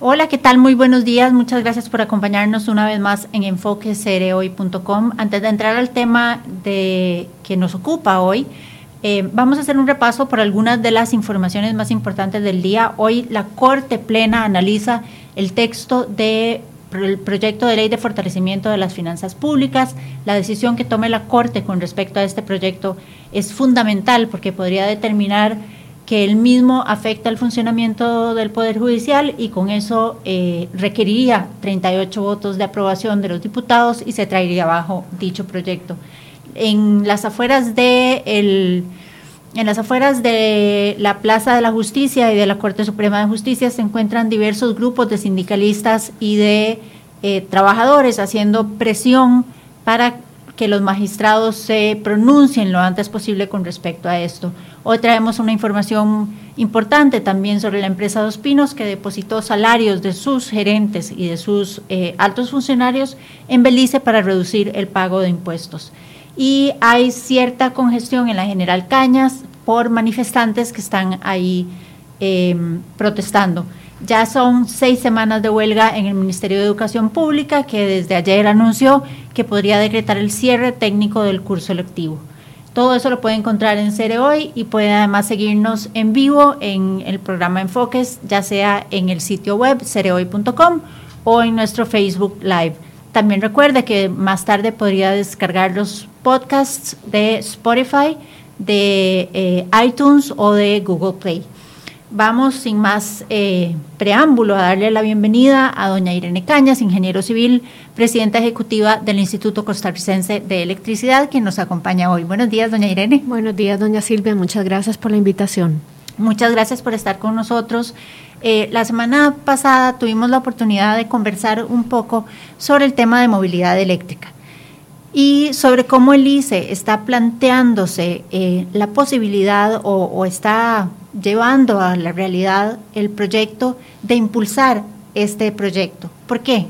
Hola, ¿qué tal? Muy buenos días. Muchas gracias por acompañarnos una vez más en enfoquecerehoy.com. Antes de entrar al tema de, que nos ocupa hoy, eh, vamos a hacer un repaso por algunas de las informaciones más importantes del día. Hoy la Corte Plena analiza el texto del proyecto de ley de fortalecimiento de las finanzas públicas. La decisión que tome la Corte con respecto a este proyecto es fundamental porque podría determinar que el mismo afecta el funcionamiento del Poder Judicial y con eso eh, requeriría 38 votos de aprobación de los diputados y se traería abajo dicho proyecto. En las afueras de el, en las afueras de la Plaza de la Justicia y de la Corte Suprema de Justicia se encuentran diversos grupos de sindicalistas y de eh, trabajadores haciendo presión para que los magistrados se pronuncien lo antes posible con respecto a esto. Hoy traemos una información importante también sobre la empresa Dos Pinos que depositó salarios de sus gerentes y de sus eh, altos funcionarios en Belice para reducir el pago de impuestos y hay cierta congestión en la General Cañas por manifestantes que están ahí em, protestando. Ya son seis semanas de huelga en el Ministerio de Educación Pública que desde ayer anunció que podría decretar el cierre técnico del curso electivo. Todo eso lo puede encontrar en Cere Hoy y puede además seguirnos en vivo en el programa Enfoques, ya sea en el sitio web cerehoy.com o en nuestro Facebook Live. También recuerde que más tarde podría descargar los podcasts de Spotify, de eh, iTunes o de Google Play. Vamos sin más eh, preámbulo a darle la bienvenida a doña Irene Cañas, ingeniero civil, presidenta ejecutiva del Instituto Costarricense de Electricidad, quien nos acompaña hoy. Buenos días, doña Irene. Buenos días, doña Silvia. Muchas gracias por la invitación. Muchas gracias por estar con nosotros. Eh, la semana pasada tuvimos la oportunidad de conversar un poco sobre el tema de movilidad eléctrica y sobre cómo el ICE está planteándose eh, la posibilidad o, está llevando a la realidad el proyecto de impulsar este proyecto. ¿Por qué?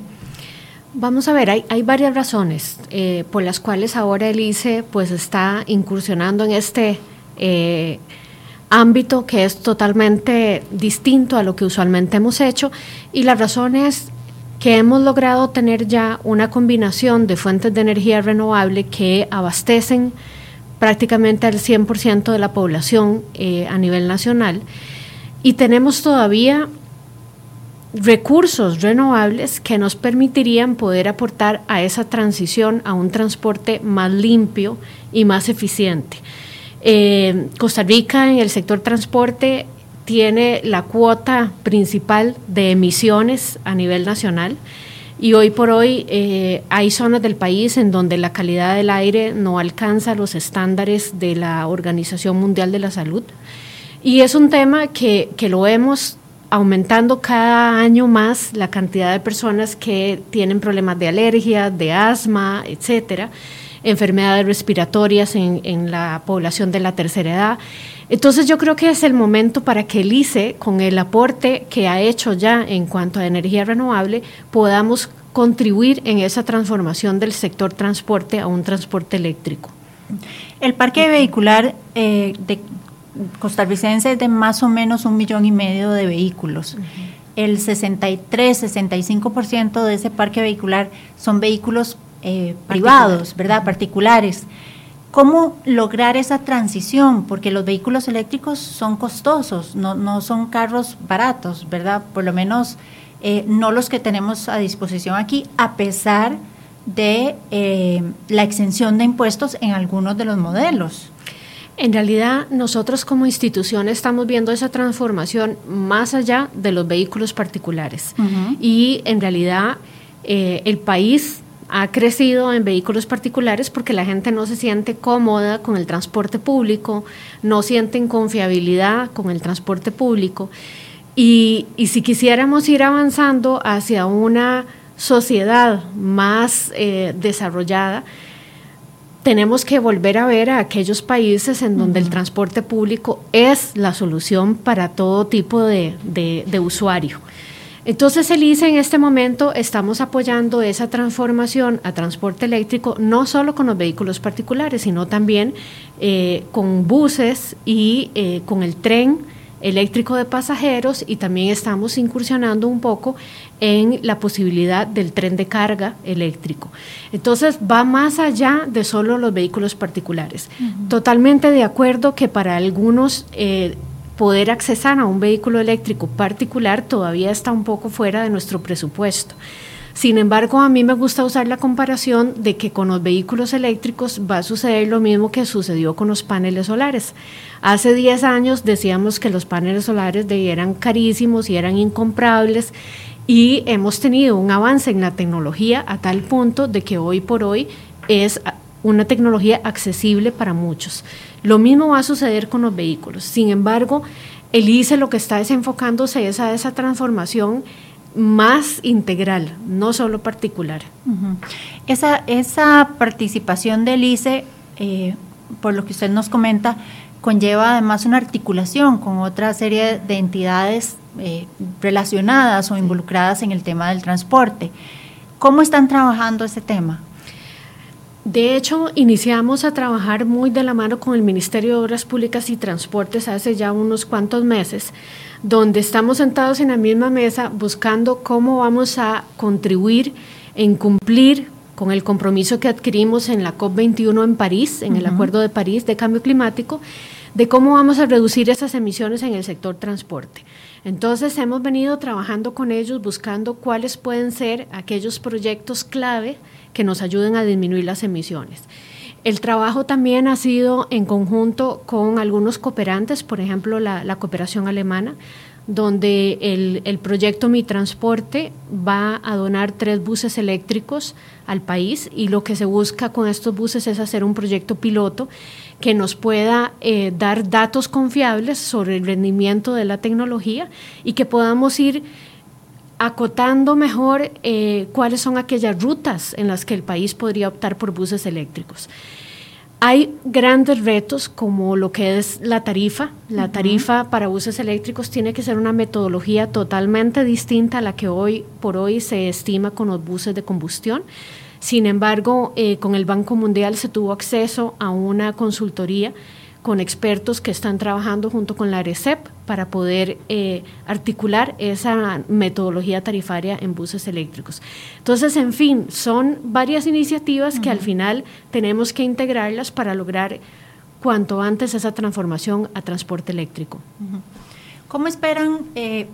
Vamos a ver, hay, varias razones eh, por las cuales ahora el ICE pues está incursionando en este ámbito que es totalmente distinto a lo que usualmente hemos hecho y la razón es que hemos logrado tener ya una combinación de fuentes de energía renovable que abastecen prácticamente al 100% de la población eh, a nivel nacional y tenemos todavía recursos renovables que nos permitirían poder aportar a esa transición a un transporte más limpio y más eficiente. Eh, Costa Rica en el sector transporte tiene la cuota principal de emisiones a nivel nacional y hoy por hoy eh, hay zonas del país en donde la calidad del aire no alcanza los estándares de la Organización Mundial de la Salud. Y es un tema que, que lo vemos aumentando cada año más la cantidad de personas que tienen problemas de alergia, de asma, etcétera enfermedades respiratorias en, la población de la tercera edad. Entonces yo creo que es el momento para que el ICE, con el aporte que ha hecho ya en cuanto a energía renovable, podamos contribuir en esa transformación del sector transporte a un transporte eléctrico. El parque vehicular eh, de costarricense es de más o menos un millón y medio de vehículos. El 63-65% de ese parque vehicular son vehículos eh, privados, ¿verdad? Particulares. ¿Cómo lograr esa transición? Porque los vehículos eléctricos son costosos, no, son carros baratos, ¿verdad? Por lo menos eh, no los que tenemos a disposición aquí, a pesar de eh, la exención de impuestos en algunos de los modelos. En realidad, nosotros como institución estamos viendo esa transformación más allá de los vehículos particulares. Y en realidad, el país ha crecido en vehículos particulares porque la gente no se siente cómoda con el transporte público, no sienten confiabilidad con el transporte público. Y, si quisiéramos ir avanzando hacia una sociedad más eh, desarrollada, tenemos que volver a ver a aquellos países en donde el transporte público es la solución para todo tipo de usuario. Entonces el ICE en este momento estamos apoyando esa transformación a transporte eléctrico, no solo con los vehículos particulares, sino también eh, con buses y eh, con el tren eléctrico de pasajeros y también estamos incursionando un poco en la posibilidad del tren de carga eléctrico. Entonces va más allá de solo los vehículos particulares. Totalmente de acuerdo que para algunos eh, poder accesar a un vehículo eléctrico particular todavía está un poco fuera de nuestro presupuesto. Sin embargo, a mí me gusta usar la comparación de que con los vehículos eléctricos va a suceder lo mismo que sucedió con los paneles solares. Hace 10 años decíamos que los paneles solares eran carísimos y eran incomprables y hemos tenido un avance en la tecnología a tal punto de que hoy por hoy es una tecnología accesible para muchos. Lo mismo va a suceder con los vehículos. Sin embargo, el ICE lo que está desenfocándose es a esa transformación más integral, no solo particular. esa, esa participación del ICE, eh, por lo que usted nos comenta, conlleva además una articulación con otra serie de entidades eh, relacionadas o involucradas en el tema del transporte. ¿Cómo están trabajando ese tema? De hecho, iniciamos a trabajar muy de la mano con el Ministerio de Obras Públicas y Transportes hace ya unos cuantos meses, donde estamos sentados en la misma mesa buscando cómo vamos a contribuir en cumplir con el compromiso que adquirimos en la COP21 en París, en el Acuerdo de París de Cambio Climático, de cómo vamos a reducir esas emisiones en el sector transporte. Entonces hemos venido trabajando con ellos buscando cuáles pueden ser aquellos proyectos clave que nos ayuden a disminuir las emisiones. El trabajo también ha sido en conjunto con algunos cooperantes, por ejemplo la, cooperación alemana, donde el, el, proyecto Mi Transporte va a donar tres buses eléctricos al país y lo que se busca con estos buses es hacer un proyecto piloto que nos pueda eh, dar datos confiables sobre el rendimiento de la tecnología y que podamos ir acotando mejor eh, cuáles son aquellas rutas en las que el país podría optar por buses eléctricos. Hay grandes retos como lo que es la tarifa. La tarifa para buses eléctricos tiene que ser una metodología totalmente distinta a la que hoy por hoy se estima con los buses de combustión. Sin embargo, eh, con el Banco Mundial se tuvo acceso a una consultoría con expertos que están trabajando junto con la ARECEP para poder eh, articular esa metodología tarifaria en buses eléctricos. Entonces, en fin, son varias iniciativas que al final tenemos que integrarlas para lograr cuanto antes esa transformación a transporte eléctrico. ¿Cómo esperan eh,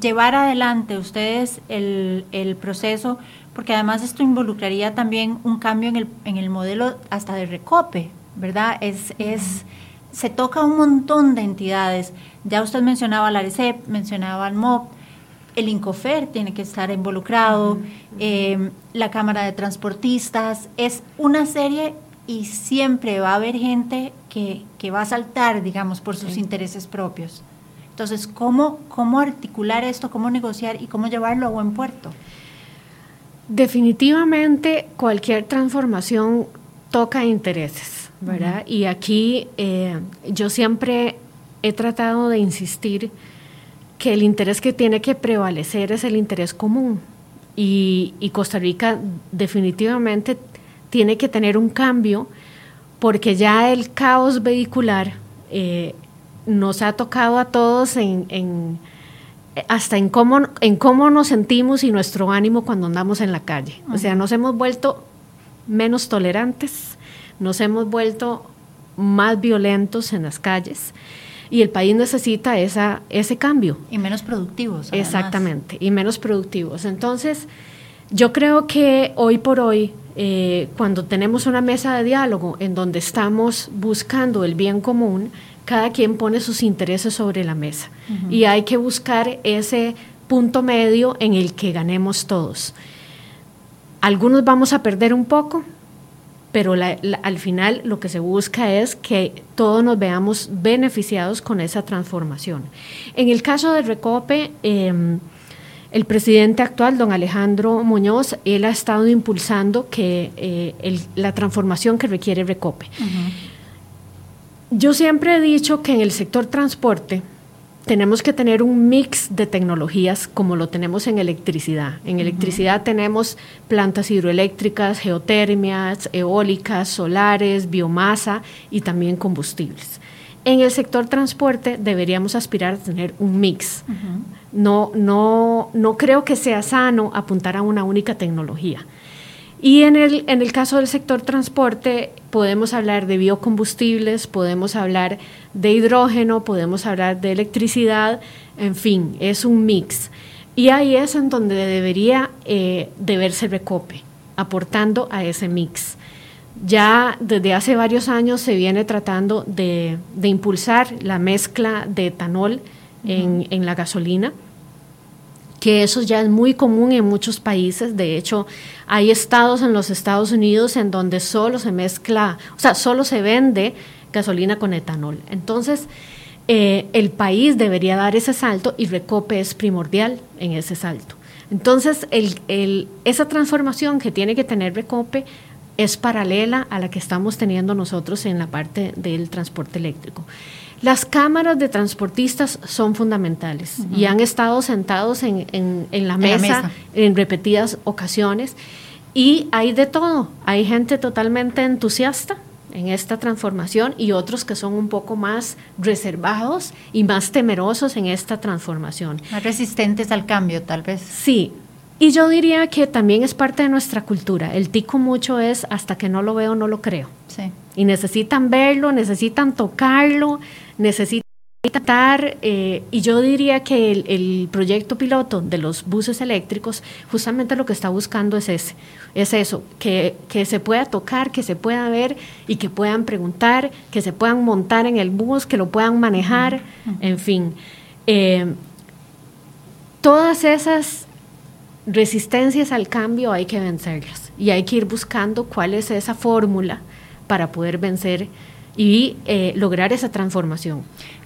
llevar adelante ustedes el, proceso? Porque además esto involucraría también un cambio en el, en el modelo hasta de recope, ¿verdad? Es, es, se toca un montón de entidades. Ya usted mencionaba la ARECEP, mencionaba el MOP, el INCOFER tiene que estar involucrado, em, la Cámara de Transportistas, es una serie y siempre va a haber gente que, va a saltar, digamos, por sus intereses propios. Entonces, ¿cómo, ¿cómo articular esto, cómo negociar y cómo llevarlo a buen puerto? Definitivamente cualquier transformación toca intereses. ¿Verdad? Y aquí eh, yo siempre he tratado de insistir que el interés que tiene que prevalecer es el interés común. Y, Costa Rica definitivamente tiene que tener un cambio porque ya el caos vehicular eh, nos ha tocado a todos en, hasta en cómo, en cómo nos sentimos y nuestro ánimo cuando andamos en la calle. O sea, nos hemos vuelto menos tolerantes, nos hemos vuelto más violentos en las calles y el país necesita esa, ese cambio. Y menos productivos. Exactamente, y menos productivos. Entonces, yo creo que hoy por hoy, eh, cuando tenemos una mesa de diálogo en donde estamos buscando el bien común, cada quien pone sus intereses sobre la mesa y hay que buscar ese punto medio en el que ganemos todos. Algunos vamos a perder un poco, pero al final lo que se busca es que todos nos veamos beneficiados con esa transformación. En el caso de Recope, em, el presidente actual, don Alejandro Muñoz, él ha estado impulsando que, eh, la transformación que requiere Recope. Yo siempre he dicho que en el sector transporte, tenemos que tener un mix de tecnologías como lo tenemos en electricidad. En electricidad tenemos plantas hidroeléctricas, geotermias, eólicas, solares, biomasa y también combustibles. En el sector transporte deberíamos aspirar a tener un mix. no, no, no creo que sea sano apuntar a una única tecnología. Y en el, en el caso del sector transporte podemos hablar de biocombustibles, podemos hablar de hidrógeno, podemos hablar de electricidad, en fin, es un mix. Y ahí es en donde debería eh, de verse Recope, aportando a ese mix. Ya desde hace varios años se viene tratando de, impulsar la mezcla de etanol en, en la gasolina que eso ya es muy común en muchos países. De hecho, hay estados en los Estados Unidos en donde solo se mezcla, o sea, solo se vende gasolina con etanol. Entonces, eh, el país debería dar ese salto y Recope es primordial en ese salto. Entonces, esa transformación que tiene que tener Recope es paralela a la que estamos teniendo nosotros en la parte del transporte eléctrico. Las cámaras de transportistas son fundamentales y han estado sentados en, la, mesa, en repetidas ocasiones y hay de todo. Hay gente totalmente entusiasta en esta transformación y otros que son un poco más reservados y más temerosos en esta transformación. Más resistentes al cambio, tal vez. Sí, y yo diría que también es parte de nuestra cultura. El tico mucho es hasta que no lo veo, no lo creo. Sí. Y necesitan verlo, necesitan tocarlo, necesitan tratar, eh, y yo diría que el, proyecto piloto de los buses eléctricos justamente lo que está buscando es ese, es eso, que, se pueda tocar, que se pueda ver y que puedan preguntar, que se puedan montar en el bus, que lo puedan manejar, en fin. Eh, todas esas resistencias al cambio hay que vencerlas y hay que ir buscando cuál es esa fórmula para poder vencer y eh, lograr esa transformación.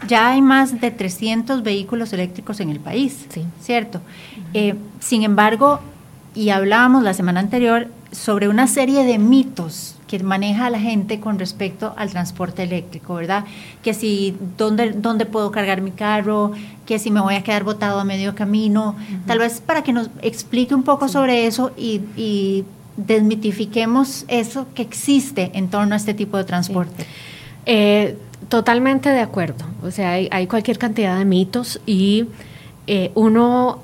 Ya hay más de 300 vehículos eléctricos en el país, ¿cierto? Eh, sin embargo, y hablábamos la semana anterior sobre una serie de mitos que maneja la gente con respecto al transporte eléctrico, ¿verdad? Que si, ¿dónde, dónde puedo cargar mi carro? Que si me voy a quedar botado a medio camino. Tal vez para que nos explique un poco sobre eso y, desmitifiquemos eso que existe en torno a este tipo de transporte. Eh, totalmente de acuerdo. O sea, hay, cualquier cantidad de mitos y eh, uno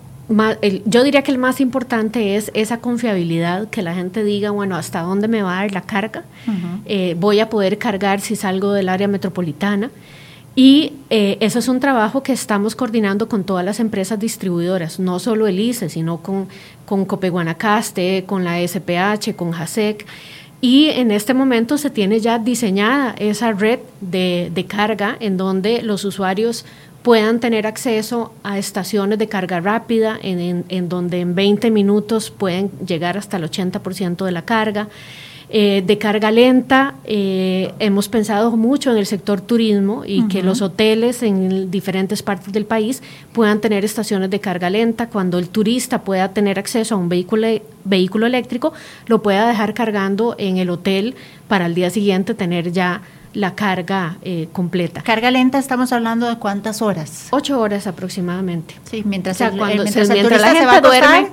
yo diría que el más importante es esa confiabilidad, que la gente diga, bueno, ¿hasta dónde me va a dar la carga? Eh, voy a poder cargar si salgo del área metropolitana. Y eh, eso es un trabajo que estamos coordinando con todas las empresas distribuidoras, no solo el ICE, sino con, con Copeguanacaste, con la SPH, con JASEC. Y en este momento se tiene ya diseñada esa red de, de carga en donde los usuarios puedan tener acceso a estaciones de carga rápida, en, donde en 20 minutos pueden llegar hasta el 80% de la carga. Eh, de carga lenta, eh, hemos pensado mucho en el sector turismo y que los hoteles en diferentes partes del país puedan tener estaciones de carga lenta. Cuando el turista pueda tener acceso a un vehículo, vehículo eléctrico, lo pueda dejar cargando en el hotel para el día siguiente tener ya la carga eh, completa. Carga lenta estamos hablando de cuántas horas? Ocho horas aproximadamente. Sí, mientras, cuando, mientras, la gente se duerme,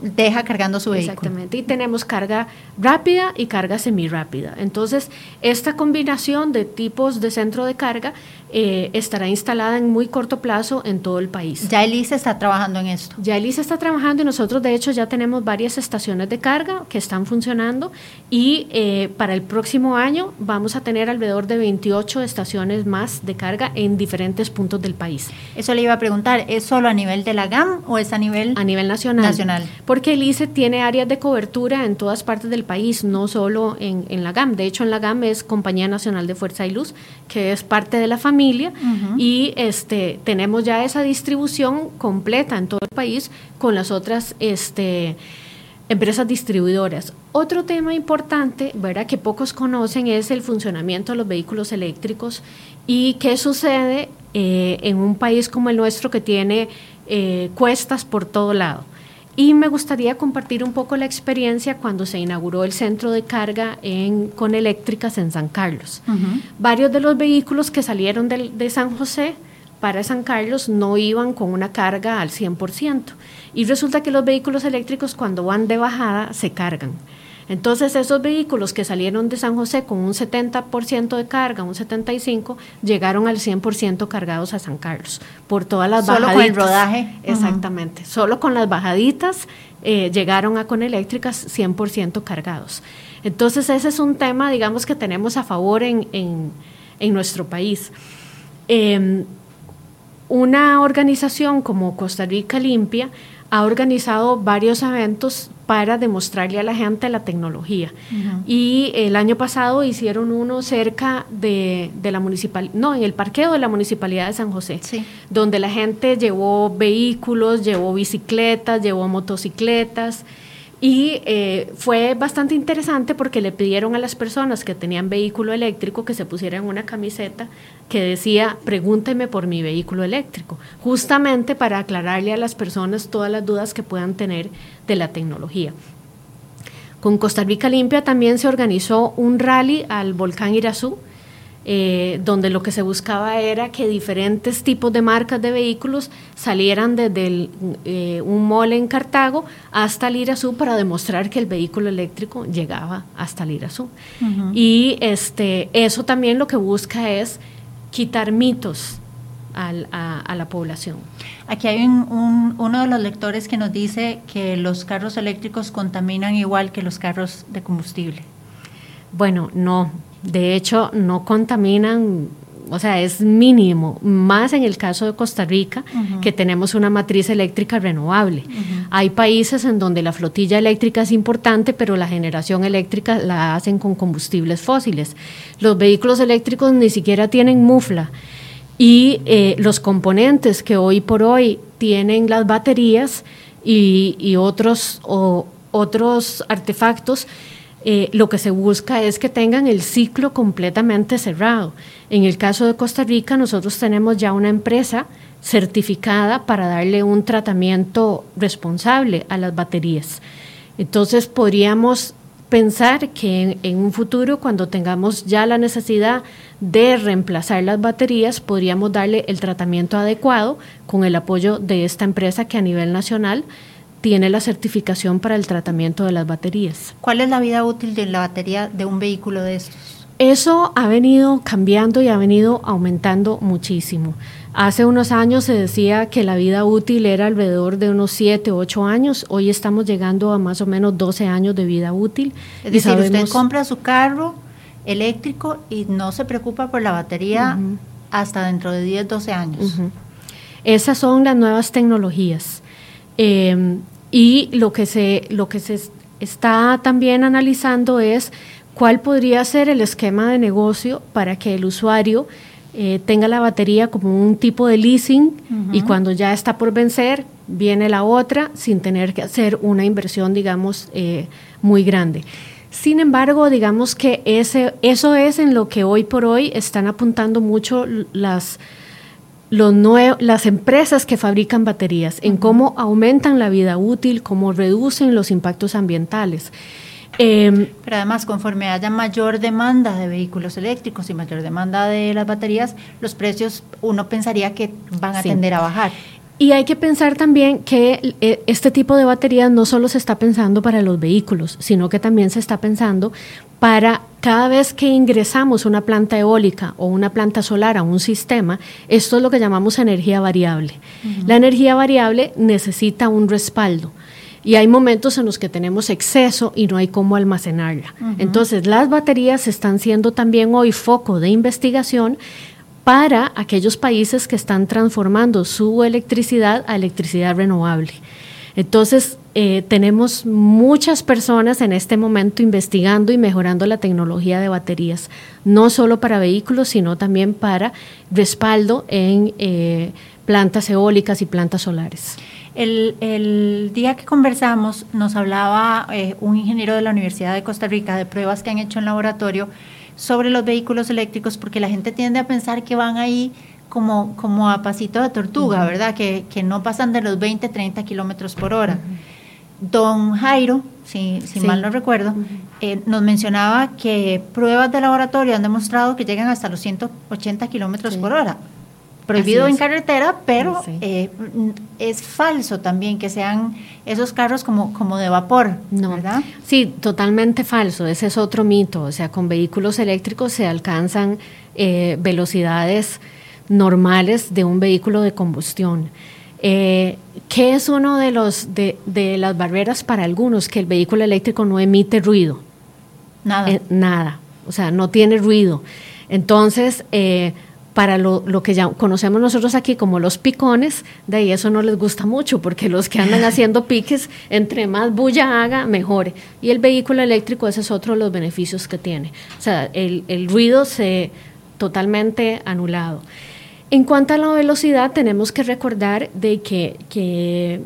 deja cargando su vehículo. Exactamente, y tenemos carga rápida y carga semirápida. Entonces, esta combinación de tipos de centro de carga eh, estará instalada en muy corto plazo en todo el país. Ya Elisa está trabajando en esto. Ya Elisa está trabajando y nosotros de hecho ya tenemos varias estaciones de carga que están funcionando y eh, para el próximo año vamos a tener alrededor de 28 estaciones más de carga en diferentes puntos del país. Eso le iba a preguntar, ¿es solo a nivel de la GAM o es a nivel, a nivel nacional? Nacional. Porque el ICE tiene áreas de cobertura en todas partes del país, no solo en, en la GAM. De hecho, en la GAM es Compañía Nacional de Fuerza y Luz, que es parte de la familia y este, tenemos ya esa distribución completa en todo el país con las otras este, empresas distribuidoras. Otro tema importante, ¿verdad? que pocos conocen es el funcionamiento de los vehículos eléctricos y qué sucede eh, en un país como el nuestro que tiene eh, cuestas por todo lado. Y me gustaría compartir un poco la experiencia cuando se inauguró el centro de carga en, con eléctricas en San Carlos. Varios de los vehículos que salieron de, de, San José para San Carlos no iban con una carga al 100%. Y resulta que los vehículos eléctricos cuando van de bajada se cargan. Entonces esos vehículos que salieron de San José con un 70% de carga, un 75%, llegaron al 100% cargados a San Carlos por todas las Solo bajaditas. con el rodaje. Exactamente. Solo con las bajaditas eh, llegaron a Coneléctricas 100% cargados. Entonces ese es un tema, digamos, que tenemos a favor en, en, en nuestro país. Eh, una organización como Costa Rica Limpia ha organizado varios eventos para demostrarle a la gente la tecnología. Uh -huh. Y el año pasado hicieron uno cerca de, de la municipal, no, en el parqueo de la municipalidad de San José, sí. donde la gente llevó vehículos, llevó bicicletas, llevó motocicletas. Y eh, fue bastante interesante porque le pidieron a las personas que tenían vehículo eléctrico que se pusieran una camiseta que decía, pregúnteme por mi vehículo eléctrico, justamente para aclararle a las personas todas las dudas que puedan tener de la tecnología. Con Costa Rica Limpia también se organizó un rally al volcán Irazú, eh, donde lo que se buscaba era que diferentes tipos de marcas de vehículos salieran desde el, eh, un mall en Cartago hasta el Irazú para demostrar que el vehículo eléctrico llegaba hasta el Irazú. Uh -huh. Y este, eso también lo que busca es quitar mitos al, a, a, la población. Aquí hay un, un, uno de los lectores que nos dice que los carros eléctricos contaminan igual que los carros de combustible. Bueno, no, de hecho, no contaminan, o sea, es mínimo, más en el caso de Costa Rica, uh -huh. que tenemos una matriz eléctrica renovable. Uh -huh. Hay países en donde la flotilla eléctrica es importante, pero la generación eléctrica la hacen con combustibles fósiles. Los vehículos eléctricos ni siquiera tienen mufla. Y eh, los componentes que hoy por hoy tienen las baterías y, y otros, o, otros artefactos, eh, lo que se busca es que tengan el ciclo completamente cerrado. En el caso de Costa Rica, nosotros tenemos ya una empresa certificada para darle un tratamiento responsable a las baterías. Entonces podríamos pensar que en, en, un futuro, cuando tengamos ya la necesidad de reemplazar las baterías, podríamos darle el tratamiento adecuado con el apoyo de esta empresa que a nivel nacional tiene la certificación para el tratamiento de las baterías. ¿Cuál es la vida útil de la batería de un vehículo de estos? Eso ha venido cambiando y ha venido aumentando muchísimo. Hace unos años se decía que la vida útil era alrededor de unos 7 o 8 años. Hoy estamos llegando a más o menos 12 años de vida útil. Es decir, sabemos... usted compra su carro eléctrico y no se preocupa por la batería uh -huh. hasta dentro de 10, 12 años. Uh -huh. Esas son las nuevas tecnologías. Eh, y lo que se, lo que se está también analizando es cuál podría ser el esquema de negocio para que el usuario eh, tenga la batería como un tipo de leasing uh -huh. y cuando ya está por vencer, viene la otra sin tener que hacer una inversión, digamos, eh, muy grande. Sin embargo, digamos que ese, eso es en lo que hoy por hoy están apuntando mucho las los las empresas que fabrican baterías, en cómo aumentan la vida útil, cómo reducen los impactos ambientales. Eh, Pero además, conforme haya mayor demanda de vehículos eléctricos y mayor demanda de las baterías, los precios uno pensaría que van a sí. tender a bajar. Y hay que pensar también que este tipo de baterías no solo se está pensando para los vehículos, sino que también se está pensando para cada vez que ingresamos una planta eólica o una planta solar a un sistema, esto es lo que llamamos energía variable. Uh -huh. La energía variable necesita un respaldo y hay momentos en los que tenemos exceso y no hay cómo almacenarla. Uh -huh. Entonces, las baterías están siendo también hoy foco de investigación para aquellos países que están transformando su electricidad a electricidad renovable. Entonces, eh, tenemos muchas personas en este momento investigando y mejorando la tecnología de baterías, no solo para vehículos, sino también para respaldo en eh, plantas eólicas y plantas solares. El, día que conversamos nos hablaba eh, un ingeniero de la Universidad de Costa Rica de pruebas que han hecho en laboratorio sobre los vehículos eléctricos, porque la gente tiende a pensar que van ahí como, como a pasito de tortuga, uh -huh. ¿verdad? Que, que, no pasan de los 20, 30 kilómetros por hora. Uh -huh. Don Jairo, si, si sí. mal no recuerdo, uh -huh. eh, nos mencionaba que pruebas de laboratorio han demostrado que llegan hasta los 180 kilómetros sí. por hora. Prohibido en carretera, pero eh, es falso también que sean esos carros como, como de vapor, no. ¿verdad? Sí, totalmente falso. Ese es otro mito. O sea, con vehículos eléctricos se alcanzan eh, velocidades normales de un vehículo de combustión. Eh, ¿Qué es uno de, los, de, de, las barreras para algunos? Que el vehículo eléctrico no emite ruido. Nada. Eh, nada. O sea, no tiene ruido. Entonces, eh, para lo, lo, que ya conocemos nosotros aquí como los picones, de ahí eso no les gusta mucho, porque los que andan haciendo piques, entre más bulla haga, mejor. Y el vehículo eléctrico, ese es otro de los beneficios que tiene. O sea, el, el ruido se totalmente anulado. En cuanto a la velocidad, tenemos que recordar de que,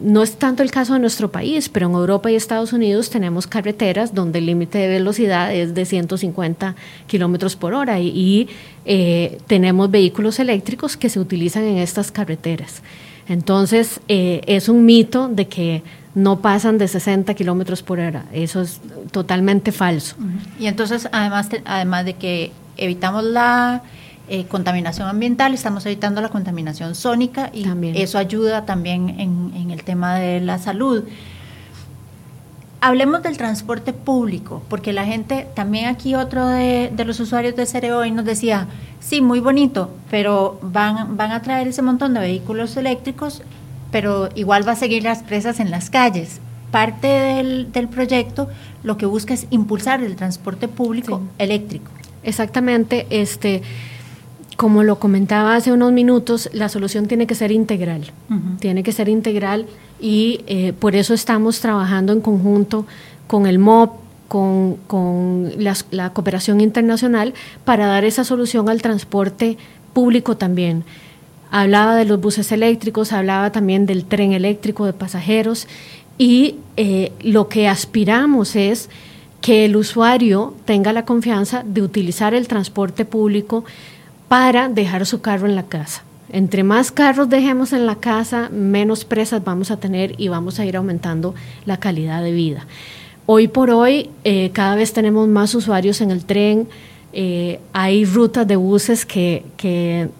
no es tanto el caso de nuestro país, pero en Europa y Estados Unidos tenemos carreteras donde el límite de velocidad es de 150 kilómetros por hora y, eh, tenemos vehículos eléctricos que se utilizan en estas carreteras. Entonces, eh, es un mito de que no pasan de 60 kilómetros por hora. Eso es totalmente falso. Y entonces, además, además de que evitamos la eh, contaminación ambiental, estamos evitando la contaminación sónica y eso ayuda también en, el tema de la salud. Hablemos del transporte público, porque la gente, también aquí otro de, los usuarios de Cereo hoy nos decía, sí, muy bonito, pero van, van a traer ese montón de vehículos eléctricos, pero igual va a seguir las presas en las calles. Parte del, del proyecto lo que busca es impulsar el transporte público eléctrico. Exactamente, este como lo comentaba hace unos minutos, la solución tiene que ser integral, tiene que ser integral y eh, por eso estamos trabajando en conjunto con el MOP, con, la, cooperación internacional para dar esa solución al transporte público también. Hablaba de los buses eléctricos, hablaba también del tren eléctrico de pasajeros y eh, lo que aspiramos es que el usuario tenga la confianza de utilizar el transporte público para dejar su carro en la casa. Entre más carros dejemos en la casa, menos presas vamos a tener y vamos a ir aumentando la calidad de vida. Hoy por hoy, eh, cada vez tenemos más usuarios en el tren. Eh, hay rutas de buses que,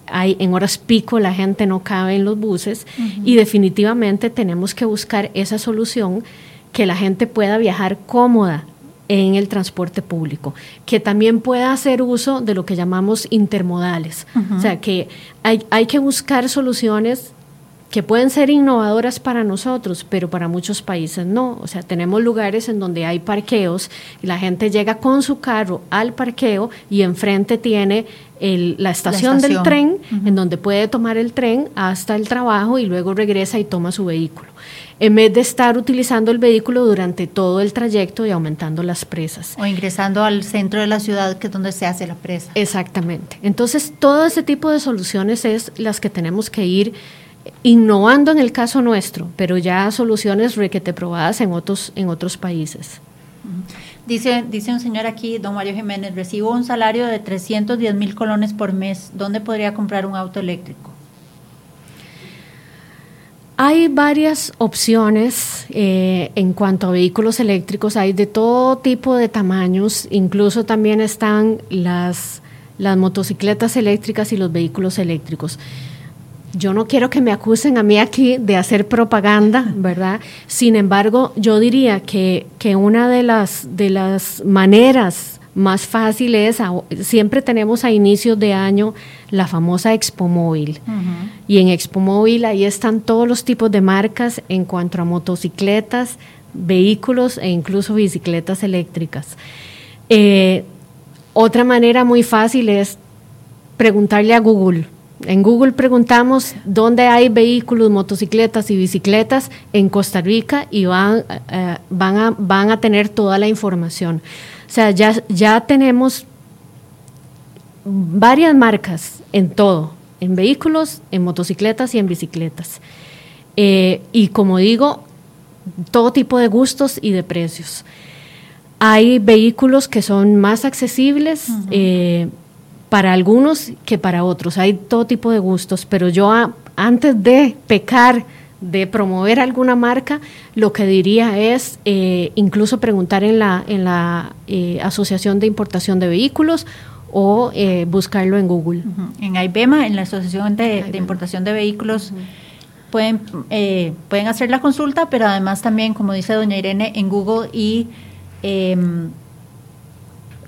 hay en horas pico, la gente no cabe en los buses y definitivamente tenemos que buscar esa solución que la gente pueda viajar cómoda en el transporte público, que también pueda hacer uso de lo que llamamos intermodales. O sea, que hay, hay que buscar soluciones que pueden ser innovadoras para nosotros, pero para muchos países no. O sea, tenemos lugares en donde hay parqueos y la gente llega con su carro al parqueo y enfrente tiene la, estación del tren, en donde puede tomar el tren hasta el trabajo y luego regresa y toma su vehículo en vez de estar utilizando el vehículo durante todo el trayecto y aumentando las presas. O ingresando al centro de la ciudad, que es donde se hace la presa. Exactamente. Entonces, todo ese tipo de soluciones es las que tenemos que ir innovando en el caso nuestro, pero ya soluciones requete probadas en otros, en otros países. Dice, dice un señor aquí, don Mario Jiménez, recibo un salario de 310 mil colones por mes. ¿Dónde podría comprar un auto eléctrico? Hay varias opciones eh, en cuanto a vehículos eléctricos, hay de todo tipo de tamaños, incluso también están las, las motocicletas eléctricas y los vehículos eléctricos. Yo no quiero que me acusen a mí aquí de hacer propaganda, ¿verdad? Sin embargo, yo diría que, que una de las, de las maneras más fácil es, siempre tenemos a inicios de año la famosa Expo Móvil. Y en Expo Móvil ahí están todos los tipos de marcas en cuanto a motocicletas, vehículos e incluso bicicletas eléctricas. Eh, otra manera muy fácil es preguntarle a Google. En Google preguntamos dónde hay vehículos, motocicletas y bicicletas en Costa Rica y van, eh, van, a, van a tener toda la información. O sea, ya, ya tenemos varias marcas en todo, en vehículos, en motocicletas y en bicicletas. Eh, y como digo, todo tipo de gustos y de precios. Hay vehículos que son más accesibles eh, para algunos que para otros. Hay todo tipo de gustos, pero yo antes de pecar de promover alguna marca, lo que diría es eh, incluso preguntar en la, en la eh, Asociación de Importación de Vehículos o eh, buscarlo en Google. En IBEMA, en la Asociación de, Importación de Vehículos, pueden, eh, pueden hacer la consulta, pero además también, como dice doña Irene, en Google y em,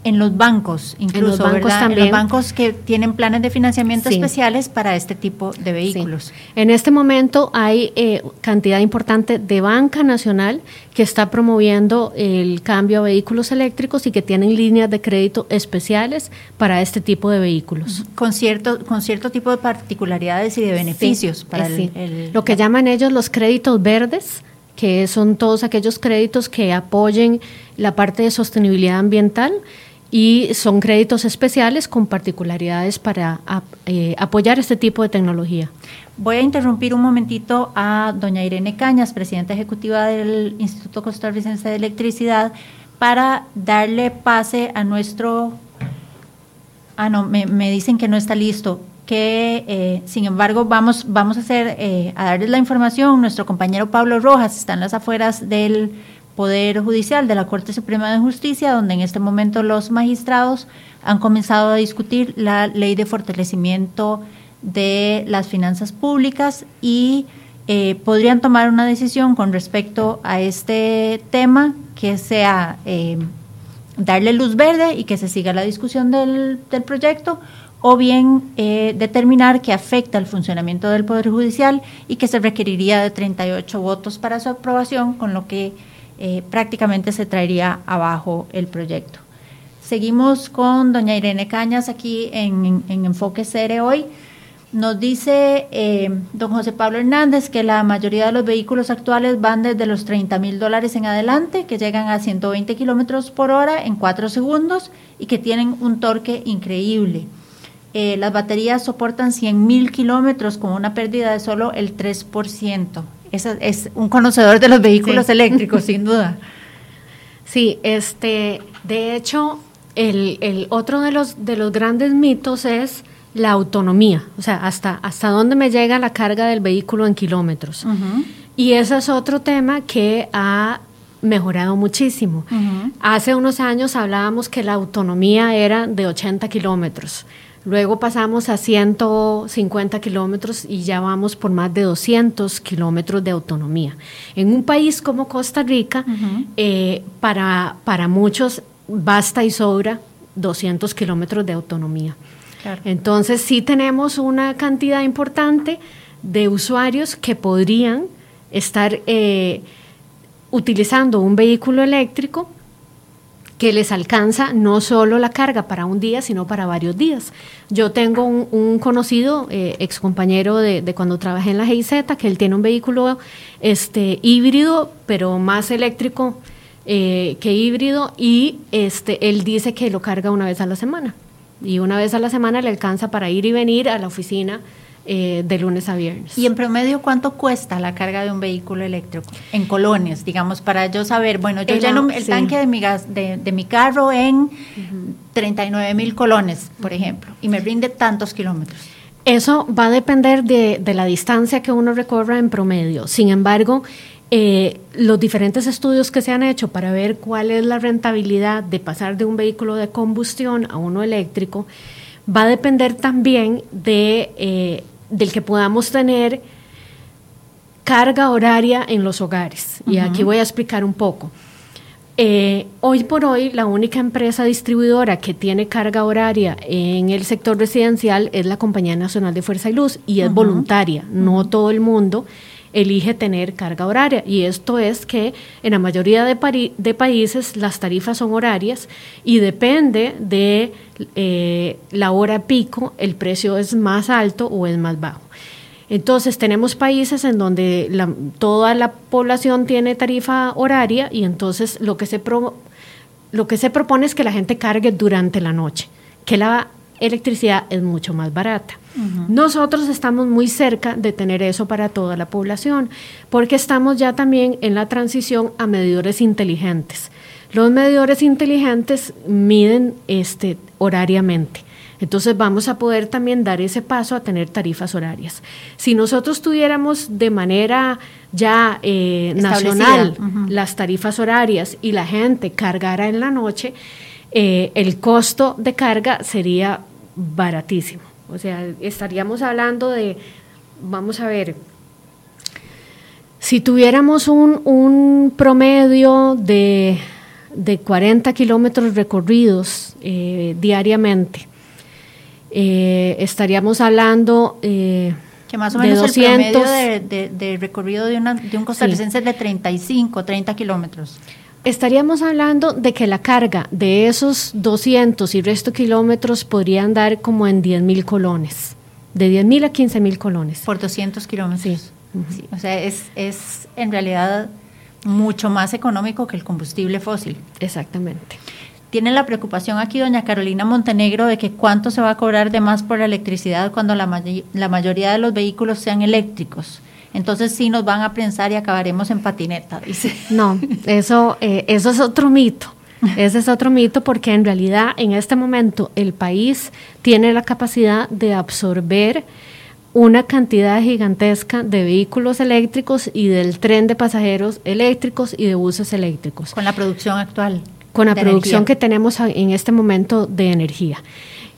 en los bancos, incluso, en los bancos, También. En los bancos que tienen planes de financiamiento especiales para este tipo de vehículos. En este momento hay eh, cantidad importante de banca nacional que está promoviendo el cambio a vehículos eléctricos y que tienen líneas de crédito especiales para este tipo de vehículos. Con cierto, con cierto tipo de particularidades y de beneficios para el, Lo que llaman ellos los créditos verdes que son todos aquellos créditos que apoyen la parte de sostenibilidad ambiental y son créditos especiales con particularidades para eh, apoyar este tipo de tecnología. Voy a interrumpir un momentito a doña Irene Cañas, presidenta ejecutiva del Instituto Costarricense de Electricidad, para darle pase a nuestro... Ah, no, me, dicen que no está listo que eh, sin embargo vamos, vamos a hacer, eh, a darles la información. Nuestro compañero Pablo Rojas está en las afueras del Poder Judicial de la Corte Suprema de Justicia, donde en este momento los magistrados han comenzado a discutir la ley de fortalecimiento de las finanzas públicas y eh, podrían tomar una decisión con respecto a este tema que sea eh, darle luz verde y que se siga la discusión del, del proyecto o bien eh, determinar que afecta al funcionamiento del Poder Judicial y que se requeriría de 38 votos para su aprobación, con lo que eh, prácticamente se traería abajo el proyecto. Seguimos con doña Irene Cañas aquí en, Enfoque Cere hoy. Nos dice eh, don José Pablo Hernández que la mayoría de los vehículos actuales van desde los 30 mil dólares en adelante, que llegan a 120 kilómetros por hora en 4 segundos y que tienen un torque increíble. Eh, las baterías soportan 100 mil kilómetros con una pérdida de solo el 3% es, un conocedor de los vehículos eléctricos, sin duda. Sí, este, de hecho, el, otro de los, de los grandes mitos es la autonomía, o sea, hasta, hasta dónde me llega la carga del vehículo en kilómetros. Y ese es otro tema que ha mejorado muchísimo. Hace unos años hablábamos que la autonomía era de 80 kilómetros. Luego pasamos a 150 kilómetros y ya vamos por más de 200 kilómetros de autonomía. En un país como Costa Rica, eh, para, para muchos basta y sobra 200 kilómetros de autonomía. Entonces sí tenemos una cantidad importante de usuarios que podrían estar eh, utilizando un vehículo eléctrico que les alcanza no solo la carga para un día, sino para varios días. Yo tengo un, conocido, eh, ex compañero de, cuando trabajé en la GIZ, que él tiene un vehículo este, híbrido, pero más eléctrico eh, que híbrido, y este, él dice que lo carga una vez a la semana. Y una vez a la semana le alcanza para ir y venir a la oficina eh, de lunes a viernes. ¿Y en promedio cuánto cuesta la carga de un vehículo eléctrico? En colones, digamos, para yo saber, bueno, yo lleno el tanque de mi, gas, de, mi carro en 39 mil colones, por ejemplo, y me rinde tantos kilómetros. Eso va a depender de, la distancia que uno recorra en promedio. Sin embargo, eh, los diferentes estudios que se han hecho para ver cuál es la rentabilidad de pasar de un vehículo de combustión a uno eléctrico, va a depender también de eh, del que podamos tener carga horaria en los hogares. Y aquí voy a explicar un poco. Eh, hoy por hoy, la única empresa distribuidora que tiene carga horaria en el sector residencial es la Compañía Nacional de Fuerza y Luz y es voluntaria. No todo el mundo elige tener carga horaria. Y esto es que en la mayoría de, países las tarifas son horarias y depende de eh, la hora pico, el precio es más alto o es más bajo. Entonces tenemos países en donde toda la población tiene tarifa horaria y entonces lo que, se lo que se propone es que la gente cargue durante la noche, que la electricidad es mucho más barata. Nosotros estamos muy cerca de tener eso para toda la población, porque estamos ya también en la transición a medidores inteligentes. Los medidores inteligentes miden este, horariamente. Entonces vamos a poder también dar ese paso a tener tarifas horarias. Si nosotros tuviéramos de manera ya eh, nacional las tarifas horarias y la gente cargara en la noche, eh, el costo de carga sería baratísimo. O sea, estaríamos hablando de, vamos a ver, si tuviéramos un, promedio de, de, 40 kilómetros recorridos eh, diariamente, eh, estaríamos hablando... Eh, que más o menos el promedio de, recorrido de, un costarricense es de 35, 30 kilómetros. Estaríamos hablando de que la carga de esos 200 y resto kilómetros podría andar como en 10 mil colones, de 10 mil a 15 mil colones. Por 200 kilómetros. Sí. O sea, es, es en realidad mucho más económico que el combustible fósil. Exactamente. Tiene la preocupación aquí doña Carolina Montenegro de que cuánto se va a cobrar de más por la electricidad cuando la, la mayoría de los vehículos sean eléctricos. Entonces sí nos van a pensar y acabaremos en patineta, dice. No, eso, eh, eso es otro mito. Ese es otro mito porque en realidad en este momento el país tiene la capacidad de absorber una cantidad gigantesca de vehículos eléctricos y del tren de pasajeros eléctricos y de buses eléctricos. Con la producción actual. Con la producción que tenemos en este momento de energía.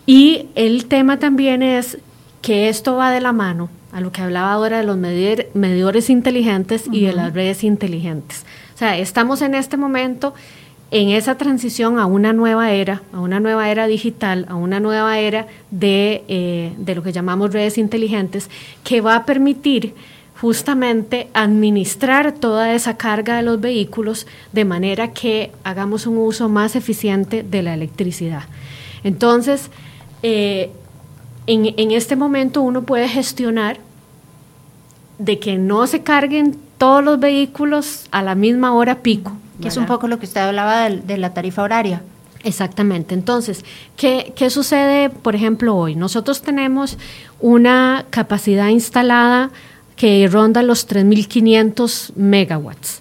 Y el tema también es que esto va de la mano a lo que hablaba ahora de los medidores inteligentes y de las redes inteligentes. O sea, estamos en este momento en esa transición a una nueva era, a una nueva era digital, a una nueva era de, eh, de lo que llamamos redes inteligentes, que va a permitir justamente administrar toda esa carga de los vehículos de manera que hagamos un uso más eficiente de la electricidad. Entonces, eh, en, en, este momento uno puede gestionar de que no se carguen todos los vehículos a la misma hora pico. Que es un poco lo que usted hablaba de, la tarifa horaria. Exactamente. Entonces, ¿qué, ¿qué, sucede, por ejemplo, hoy? Nosotros tenemos una capacidad instalada que ronda los 3.500 megawatts.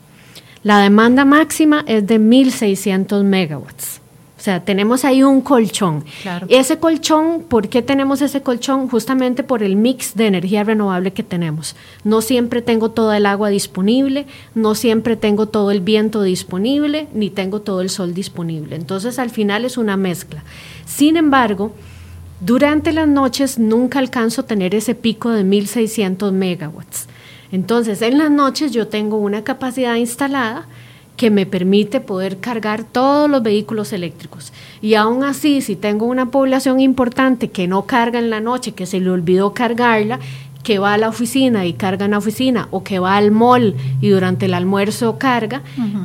La demanda máxima es de 1.600 megawatts. O sea, tenemos ahí un colchón. Ese colchón, ¿por qué tenemos ese colchón? Justamente por el mix de energía renovable que tenemos. No siempre tengo toda el agua disponible, no siempre tengo todo el viento disponible, ni tengo todo el sol disponible. Entonces, al final es una mezcla. Sin embargo, durante las noches nunca alcanzo a tener ese pico de 1600 megawatts. Entonces, en las noches yo tengo una capacidad instalada que me permite poder cargar todos los vehículos eléctricos. Y aún así, si tengo una población importante que no carga en la noche, que se le olvidó cargarla, que va a la oficina y carga en la oficina, o que va al mall y durante el almuerzo carga,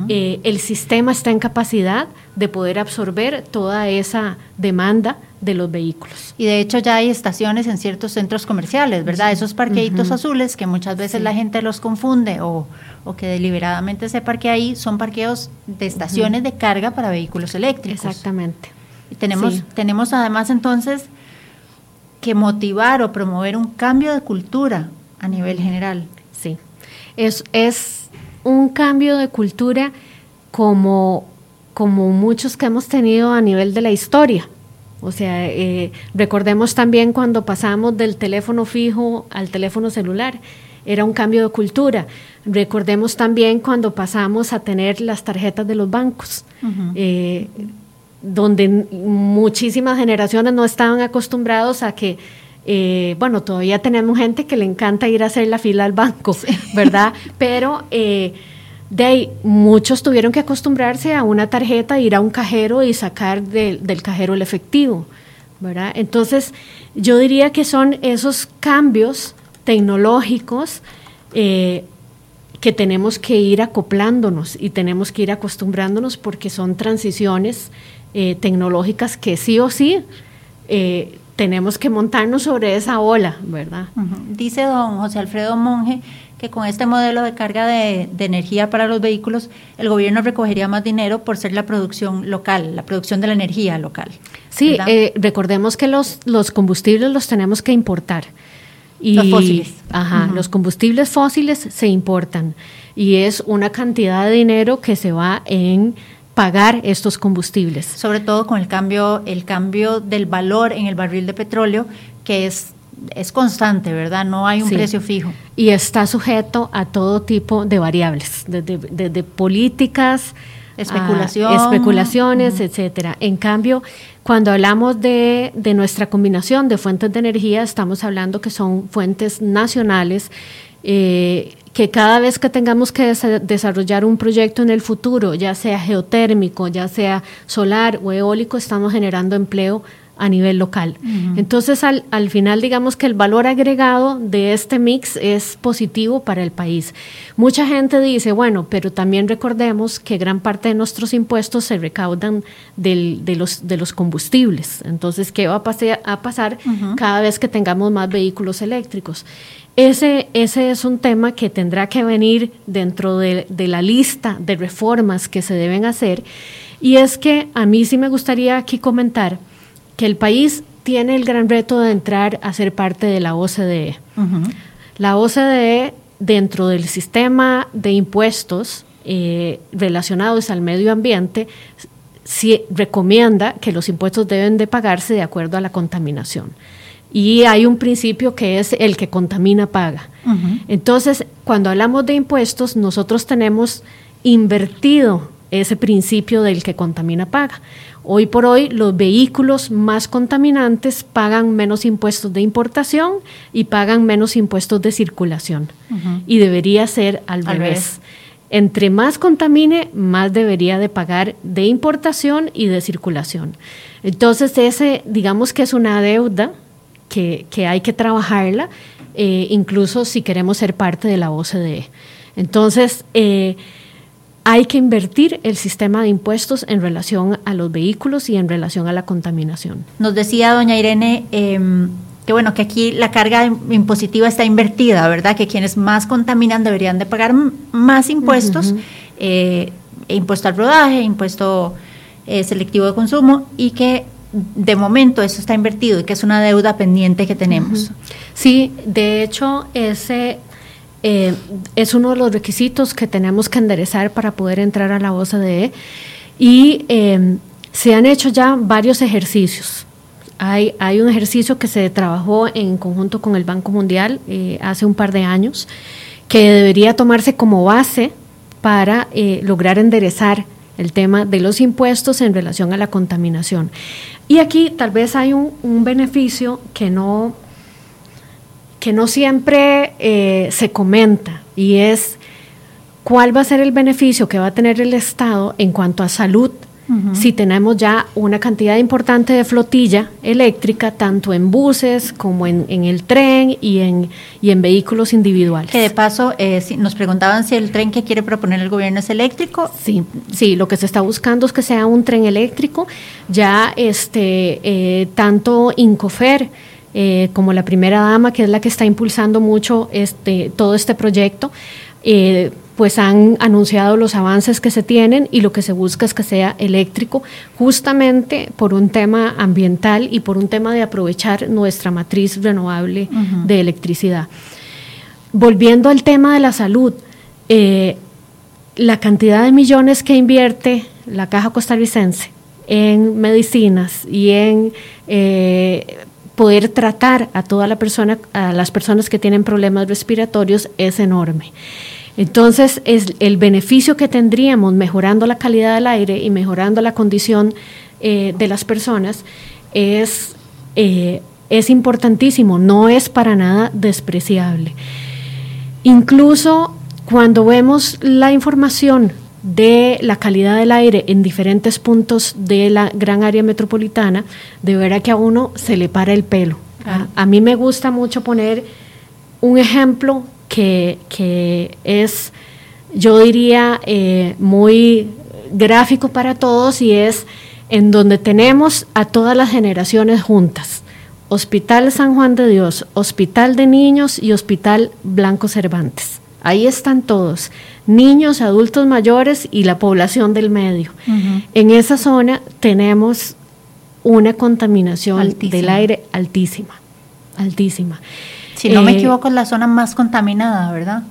eh, el sistema está en capacidad de poder absorber toda esa demanda de los vehículos. Y de hecho ya hay estaciones en ciertos centros comerciales, ¿verdad? Esos parqueitos azules que muchas veces la gente los confunde o, o, que deliberadamente se parquea ahí, son parqueos de estaciones de carga para vehículos eléctricos. Exactamente. Y tenemos, tenemos además entonces que motivar o promover un cambio de cultura a nivel general. Sí, es, es un cambio de cultura como, como muchos que hemos tenido a nivel de la historia. O sea, eh, recordemos también cuando pasamos del teléfono fijo al teléfono celular, era un cambio de cultura. Recordemos también cuando pasamos a tener las tarjetas de los bancos, eh, donde muchísimas generaciones no estaban acostumbrados a que, eh, bueno, todavía tenemos gente que le encanta ir a hacer la fila al banco, ¿verdad? Pero de ahí, muchos tuvieron que acostumbrarse a una tarjeta, ir a un cajero y sacar del cajero el efectivo, ¿verdad? Entonces, yo diría que son esos cambios tecnológicos eh, que tenemos que ir acoplándonos y tenemos que ir acostumbrándonos porque son transiciones eh, tecnológicas que sí o sí eh, tenemos que montarnos sobre esa ola, ¿verdad? Dice don José Alfredo Monge que con este modelo de carga de, energía para los vehículos, el gobierno recogería más dinero por ser la producción local, la producción de la energía local. Sí, eh, recordemos que los, los combustibles los tenemos que importar. Y, los fósiles. Ajá, los combustibles fósiles se importan y es una cantidad de dinero que se va en pagar estos combustibles. Sobre todo con el cambio, el cambio del valor en el barril de petróleo, que es es constante, ¿verdad? No hay un precio fijo. Y está sujeto a todo tipo de variables, desde, políticas especulaciones, etcétera. En cambio, cuando hablamos de, de nuestra combinación de fuentes de energía, estamos hablando que son fuentes nacionales eh, que cada vez que tengamos que desarrollar un proyecto en el futuro, ya sea geotérmico, ya sea solar o eólico, estamos generando empleo a nivel local. Entonces, al, al, final, digamos que el valor agregado de este mix es positivo para el país. Mucha gente dice, bueno, pero también recordemos que gran parte de nuestros impuestos se recaudan del, de, los, de los combustibles. Entonces, ¿qué va a, a pasar cada vez que tengamos más vehículos eléctricos? Ese, ese es un tema que tendrá que venir dentro de, la lista de reformas que se deben hacer. Y es que a mí sí me gustaría aquí comentar que el país tiene el gran reto de entrar a ser parte de la OCDE. La OCDE, dentro del sistema de impuestos eh, relacionados al medio ambiente, recomienda que los impuestos deben de pagarse de acuerdo a la contaminación y hay un principio que es el que contamina paga. Entonces, cuando hablamos de impuestos, nosotros tenemos invertido ese principio del que contamina paga. Hoy por hoy los vehículos más contaminantes pagan menos impuestos de importación y pagan menos impuestos de circulación. Y debería ser al, revés. Entre más contamine, más debería de pagar de importación y de circulación. Entonces, ese digamos que es una deuda que, hay que trabajarla, eh, incluso si queremos ser parte de la OCDE. Entonces, eh, hay que invertir el sistema de impuestos en relación a los vehículos y en relación a la contaminación. Nos decía doña Irene em, que bueno, que aquí la carga impositiva está invertida, ¿verdad? Que quienes más contaminan deberían de pagar más impuestos, eh, impuesto al rodaje, impuesto selectivo de consumo y que de momento eso está invertido y que es una deuda pendiente que tenemos. Sí, de hecho, ese eh, es uno de los requisitos que tenemos que enderezar para poder entrar a la OCDE y em, se han hecho ya varios ejercicios. Hay, hay, un ejercicio que se trabajó en conjunto con el Banco Mundial eh, hace un par de años que debería tomarse como base para eh, lograr enderezar el tema de los impuestos en relación a la contaminación. Y aquí tal vez hay un, beneficio que no, que no siempre eh, se comenta y es cuál va a ser el beneficio que va a tener el Estado en cuanto a salud si tenemos ya una cantidad importante de flotilla eléctrica, tanto en buses como en, el tren y en, y en vehículos individuales. Que de paso, eh, nos preguntaban si el tren que quiere proponer el gobierno es eléctrico. Sí, sí, lo que se está buscando es que sea un tren eléctrico. Ya este, eh, tanto Incofer, eh, como la primera dama, que es la que está impulsando mucho este, todo este proyecto, eh, pues han anunciado los avances que se tienen y lo que se busca es que sea eléctrico, justamente por un tema ambiental y por un tema de aprovechar nuestra matriz renovable de electricidad. Volviendo al tema de la salud, eh, la cantidad de millones que invierte la Caja Costarricense en medicinas y en eh, poder tratar a toda la persona, a las personas que tienen problemas respiratorios es enorme. Entonces, es el beneficio que tendríamos mejorando la calidad del aire y mejorando la condición eh, de las personas es, eh, es importantísimo, no es para nada despreciable. Incluso cuando vemos la información de la calidad del aire en diferentes puntos de la gran área metropolitana, de verdad que a uno se le para el pelo. a mí me gusta mucho poner un ejemplo que, es, yo diría, eh, muy gráfico para todos y es en donde tenemos a todas las generaciones juntas. Hospital San Juan de Dios, Hospital de Niños y Hospital Blanco Cervantes. Ahí están todos, niños, adultos mayores y la población del medio. En esa zona tenemos una contaminación del aire altísima, altísima. Si no me eh, equivoco, es la zona más contaminada, ¿verdad?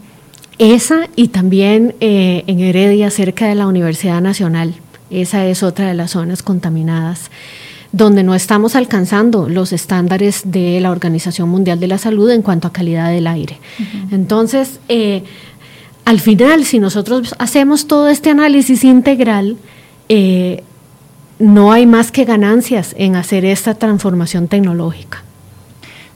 Esa y también eh, en Heredia, cerca de la Universidad Nacional. Esa es otra de las zonas contaminadas donde no estamos alcanzando los estándares de la Organización Mundial de la Salud en cuanto a calidad del aire. Entonces, eh, al final, si nosotros hacemos todo este análisis integral, eh, no hay más que ganancias en hacer esta transformación tecnológica.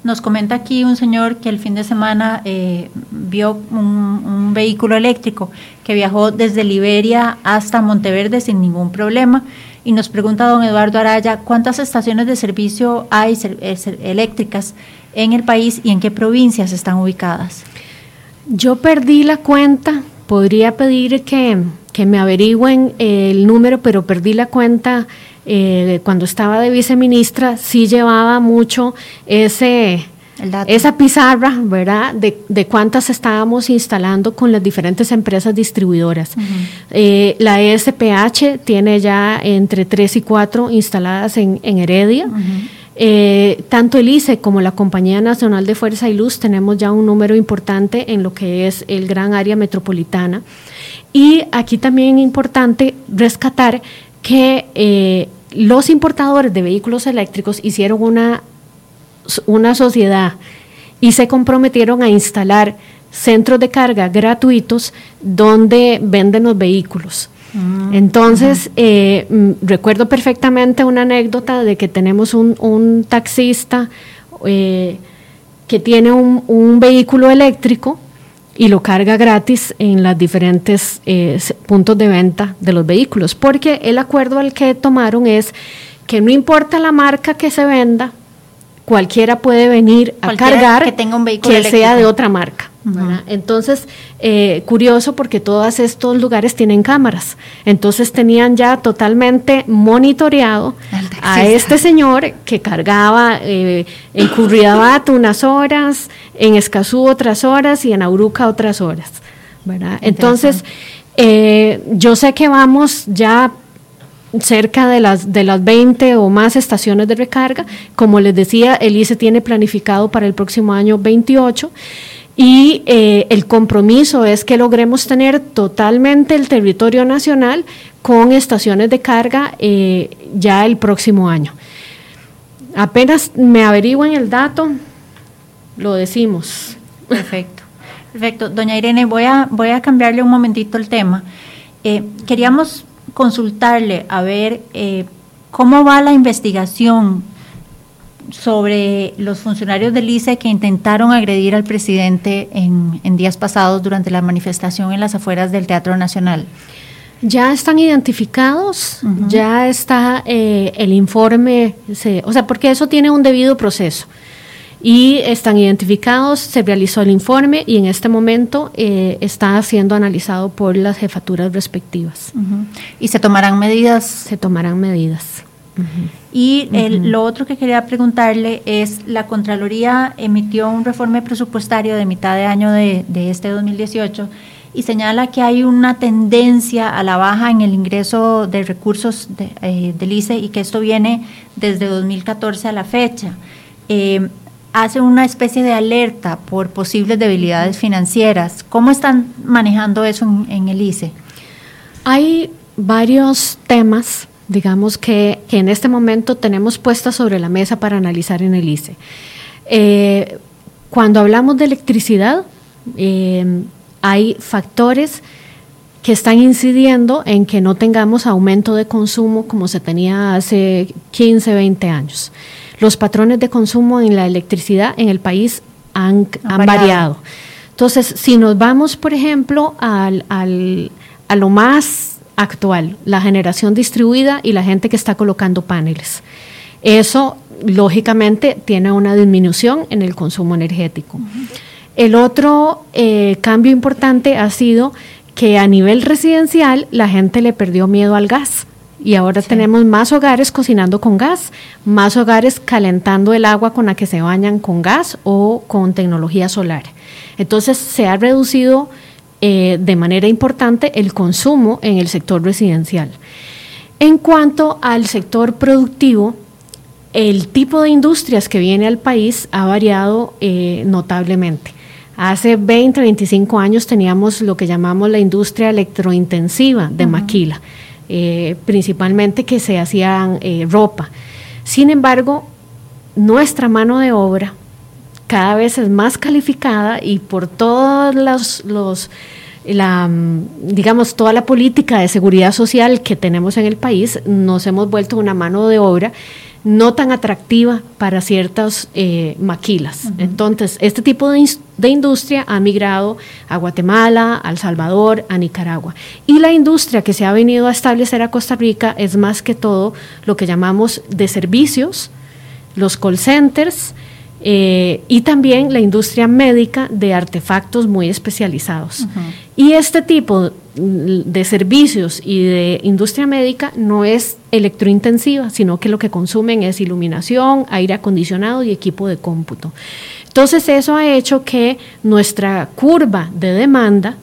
Nos comenta aquí un señor que el fin de semana eh, vio un, vehículo eléctrico que viajó desde Liberia hasta Monteverde sin ningún problema y nos pregunta don Eduardo Araya cuántas estaciones de servicio hay eh, eléctricas en el país y en qué provincias están ubicadas. Yo perdí la cuenta, podría pedir que, que me averigüen el número, pero perdí la cuenta eh, cuando estaba de viceministra, sí llevaba mucho ese, esa pizarra, ¿verdad? De, de, cuántas estábamos instalando con las diferentes empresas distribuidoras. Eh, la ESPH tiene ya entre tres y cuatro instaladas en, Heredia. Eh, tanto el ICE como la Compañía Nacional de Fuerza y Luz tenemos ya un número importante en lo que es el gran área metropolitana. Y aquí también es importante rescatar que eh, los importadores de vehículos eléctricos hicieron una, una sociedad y se comprometieron a instalar centros de carga gratuitos donde venden los vehículos. Mm, Entonces, eh, mm, recuerdo perfectamente una anécdota de que tenemos un, taxista eh, que tiene un, vehículo eléctrico y lo carga gratis en los diferentes eh, puntos de venta de los vehículos, porque el acuerdo al que tomaron es que no importa la marca que se venda, cualquiera puede venir a cargar que tenga un vehículo que sea de otra marca. Entonces, eh, curioso porque todos estos lugares tienen cámaras. Entonces tenían ya totalmente monitoreado a este señor que cargaba eh, en Curriabat unas horas, en Escazú otras horas y en Auruca otras horas. Entonces, eh, yo sé que vamos ya cerca de las, de las 20 o más estaciones de recarga. Como les decía, el ICE tiene planificado para el próximo año 28 y eh, el compromiso es que logremos tener totalmente el territorio nacional con estaciones de carga eh, ya el próximo año. Apenas me averigüen el dato, lo decimos. Perfecto. Perfecto. Doña Irene, voy a, voy a cambiarle un momentito el tema. Eh, queríamos consultarle a ver eh, cómo va la investigación sobre los funcionarios del ICE que intentaron agredir al presidente en, días pasados durante la manifestación en las afueras del Teatro Nacional. Ya están identificados, ya está eh, el informe, o sea, porque eso tiene un debido proceso y están identificados, se realizó el informe y en este momento eh, está siendo analizado por las jefaturas respectivas. ¿Y se tomarán medidas? Se tomarán medidas. Y lo otro que quería preguntarle es, la Contraloría emitió un reforme presupuestario de mitad de año de, este 2018 y señala que hay una tendencia a la baja en el ingreso de recursos de, eh, del ICE y que esto viene desde 2014 a la fecha. Eh, hace una especie de alerta por posibles debilidades financieras. ¿Cómo están manejando eso en, el ICE? Hay varios temas, digamos, que, en este momento tenemos puestas sobre la mesa para analizar en el ICE. Eh, cuando hablamos de electricidad, eh, hay factores que están incidiendo en que no tengamos aumento de consumo como se tenía hace 15, 20 años los patrones de consumo en la electricidad en el país han, variado. Entonces, si nos vamos, por ejemplo, al, a lo más actual, la generación distribuida y la gente que está colocando paneles. Eso, lógicamente, tiene una disminución en el consumo energético. El otro eh, cambio importante ha sido que a nivel residencial la gente le perdió miedo al gas y ahora tenemos más hogares cocinando con gas, más hogares calentando el agua con la que se bañan con gas o con tecnología solar. Entonces se ha reducido eh, de manera importante el consumo en el sector residencial. En cuanto al sector productivo, el tipo de industrias que viene al país ha variado eh, notablemente. Hace 20, 25 años teníamos lo que llamamos la industria electrointensiva de maquila eh, principalmente que se hacían eh, ropa. Sin embargo, nuestra mano de obra cada vez es más calificada y por todos los, la, mm, digamos, toda la política de seguridad social que tenemos en el país, nos hemos vuelto una mano de obra no tan atractiva para ciertas eh, maquilas. Entonces, este tipo de, de, industria ha migrado a Guatemala, a El Salvador, a Nicaragua. Y la industria que se ha venido a establecer a Costa Rica es más que todo lo que llamamos de servicios, los call centers, eh, y también la industria médica de artefactos muy especializados. Y este tipo de servicios y de industria médica no es electrointensiva, sino que lo que consumen es iluminación, aire acondicionado y equipo de cómputo. Entonces eso ha hecho que nuestra curva de demanda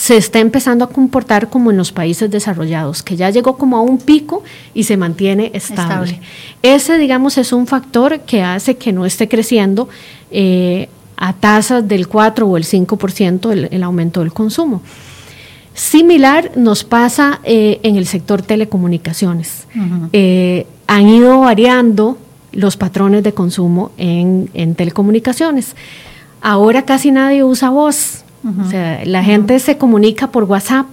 se está empezando a comportar como en los países desarrollados, que ya llegó como a un pico y se mantiene estable. Ese, digamos, es un factor que hace que no esté creciendo eh, a tasas del 4 o el 5% el, el aumento del consumo. Similar nos pasa eh, en el sector telecomunicaciones. Eh, han ido variando los patrones de consumo en, en telecomunicaciones. Ahora casi nadie usa voz o sea, la gente se comunica por WhatsApp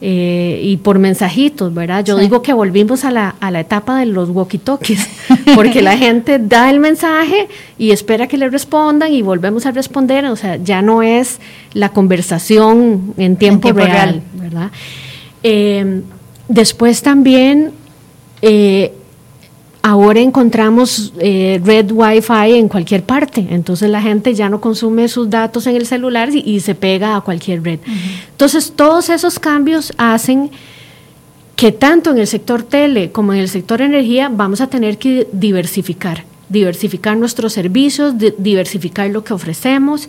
eh, y por mensajitos, ¿verdad? Yo digo que volvimos a la, a la etapa de los walkie-talkies, porque la gente da el mensaje y espera que le respondan y volvemos a responder, o sea, ya no es la conversación en tiempo, real, ¿verdad? Eh, después también eh, Ahora encontramos eh, red Wi-Fi en cualquier parte, entonces la gente ya no consume sus datos en el celular y, se pega a cualquier red. Entonces todos esos cambios hacen que tanto en el sector tele como en el sector energía vamos a tener que diversificar, diversificar nuestros servicios, diversificar lo que ofrecemos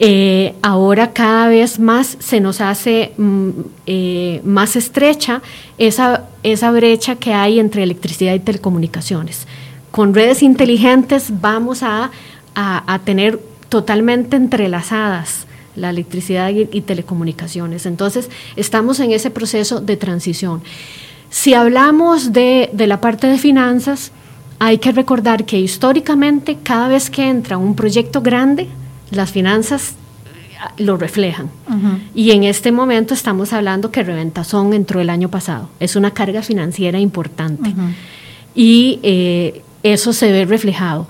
eh, ahora cada vez más se nos hace mm, eh, más estrecha esa, esa brecha que hay entre electricidad y telecomunicaciones. Con redes inteligentes vamos a, a, tener totalmente entrelazadas la electricidad y, telecomunicaciones. Entonces, estamos en ese proceso de transición. Si hablamos de, de la parte de finanzas, hay que recordar que históricamente cada vez que entra un proyecto grande, las finanzas eh, lo reflejan. Y en este momento estamos hablando que Reventazón entró el año pasado. Es una carga financiera importante. Y eh, eso se ve reflejado.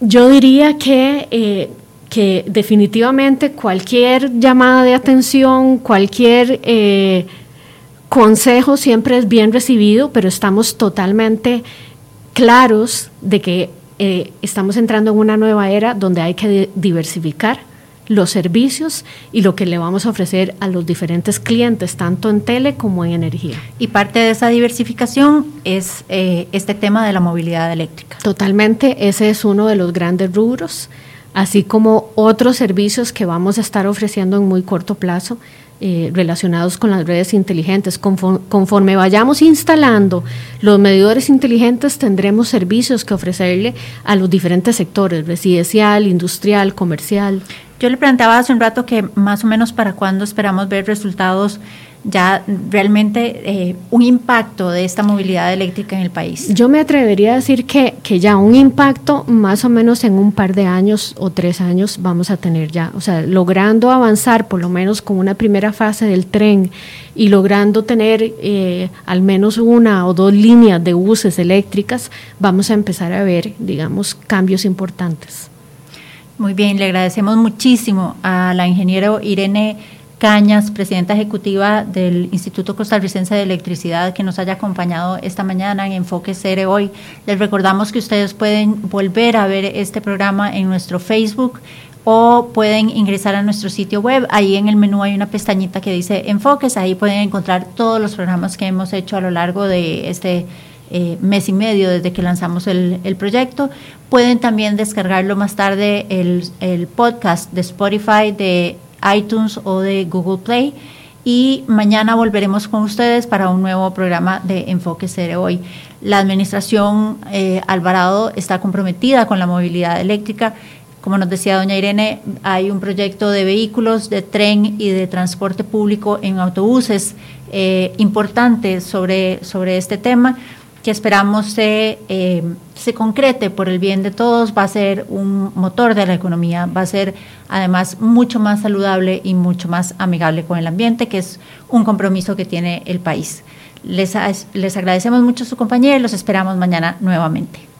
Yo diría que, eh, que definitivamente cualquier llamada de atención, cualquier consejo siempre es bien recibido, pero estamos totalmente claros de que eh, estamos entrando en una nueva era donde hay que diversificar los servicios y lo que le vamos a ofrecer a los diferentes clientes, tanto en tele como en energía. Y parte de esa diversificación es eh, este tema de la movilidad eléctrica. Totalmente, ese es uno de los grandes rubros, así como otros servicios que vamos a estar ofreciendo en muy corto plazo eh, relacionados con las redes inteligentes. Conforme, vayamos instalando los medidores inteligentes, tendremos servicios que ofrecerle a los diferentes sectores, residencial, industrial, comercial. Yo le preguntaba hace un rato que más o menos para cuándo esperamos ver resultados ya realmente eh, un impacto de esta movilidad eléctrica en el país? Yo me atrevería a decir que, que ya un impacto más o menos en un par de años o tres años vamos a tener ya, o sea, logrando avanzar por lo menos con una primera fase del tren y logrando tener eh, al menos una o dos líneas de buses eléctricas, vamos a empezar a ver, digamos, cambios importantes. Muy bien, le agradecemos muchísimo a la ingeniera Irene Cañas, presidenta ejecutiva del Instituto Costarricense de Electricidad, que nos haya acompañado esta mañana en Enfoque Cere hoy. Les recordamos que ustedes pueden volver a ver este programa en nuestro Facebook o pueden ingresar a nuestro sitio web. Ahí en el menú hay una pestañita que dice Enfoques. Ahí pueden encontrar todos los programas que hemos hecho a lo largo de este eh, mes y medio desde que lanzamos el, proyecto. Pueden también descargarlo más tarde el, el podcast de Spotify de iTunes o de Google Play. Y mañana volveremos con ustedes para un nuevo programa de Enfoque Cere Hoy. La administración eh, Alvarado está comprometida con la movilidad eléctrica. Como nos decía doña Irene, hay un proyecto de vehículos, de tren y de transporte público en autobuses eh, importante sobre, sobre este tema que esperamos se, eh, se concrete por el bien de todos, va a ser un motor de la economía, va a ser además mucho más saludable y mucho más amigable con el ambiente, que es un compromiso que tiene el país. Les, les agradecemos mucho su compañía y los esperamos mañana nuevamente.